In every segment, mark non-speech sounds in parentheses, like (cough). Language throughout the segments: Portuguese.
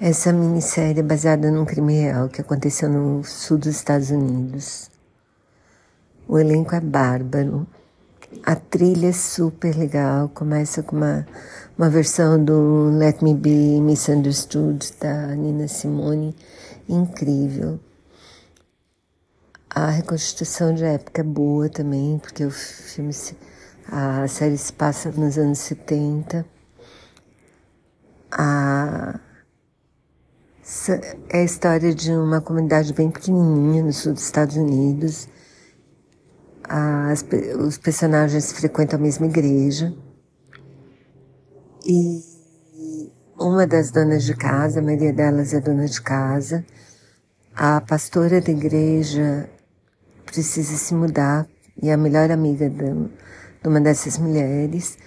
Essa minissérie é baseada num crime real que aconteceu no sul dos Estados Unidos. O elenco é bárbaro. A trilha é super legal. Começa com uma, uma versão do Let Me Be Misunderstood da Nina Simone. Incrível. A reconstituição de época é boa também, porque o filme, a série se passa nos anos 70. A é a história de uma comunidade bem pequenininha no sul dos Estados Unidos. As, os personagens frequentam a mesma igreja. E uma das donas de casa, a maioria delas é dona de casa, a pastora da igreja precisa se mudar e é a melhor amiga de, uma dessas mulheres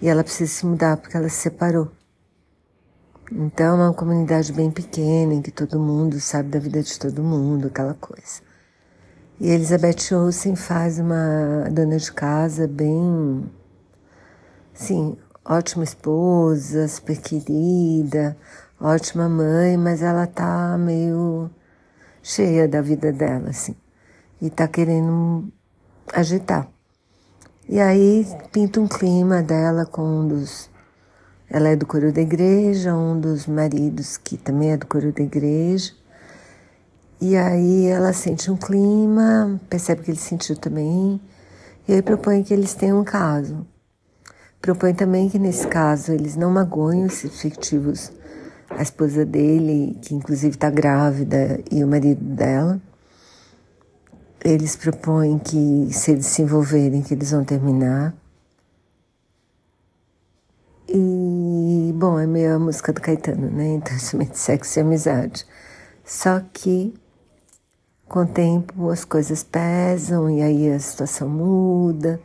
e ela precisa se mudar porque ela se separou. Então é uma comunidade bem pequena em que todo mundo sabe da vida de todo mundo, aquela coisa. E Elizabeth Olsen faz uma dona de casa bem, sim, ótima esposa, super querida, ótima mãe, mas ela tá meio cheia da vida dela, assim, e tá querendo agitar. E aí pinta um clima dela com um dos ela é do coro da igreja, um dos maridos que também é do coro da igreja. E aí ela sente um clima, percebe que ele sentiu também, e aí propõe que eles tenham um caso. Propõe também que nesse caso eles não magoem os fictivos, a esposa dele, que inclusive está grávida, e o marido dela. Eles propõem que se eles se envolverem, que eles vão terminar. Bom, é meio a música do Caetano, né? (laughs) Então, somente sexo e amizade. Só que, com o tempo, as coisas pesam e aí a situação muda.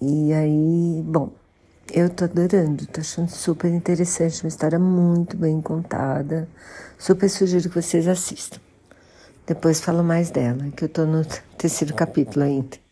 E aí, bom, eu tô adorando, tô achando super interessante, uma história muito bem contada. Super sugiro que vocês assistam. Depois falo mais dela, que eu tô no (laughs) terceiro capítulo ainda.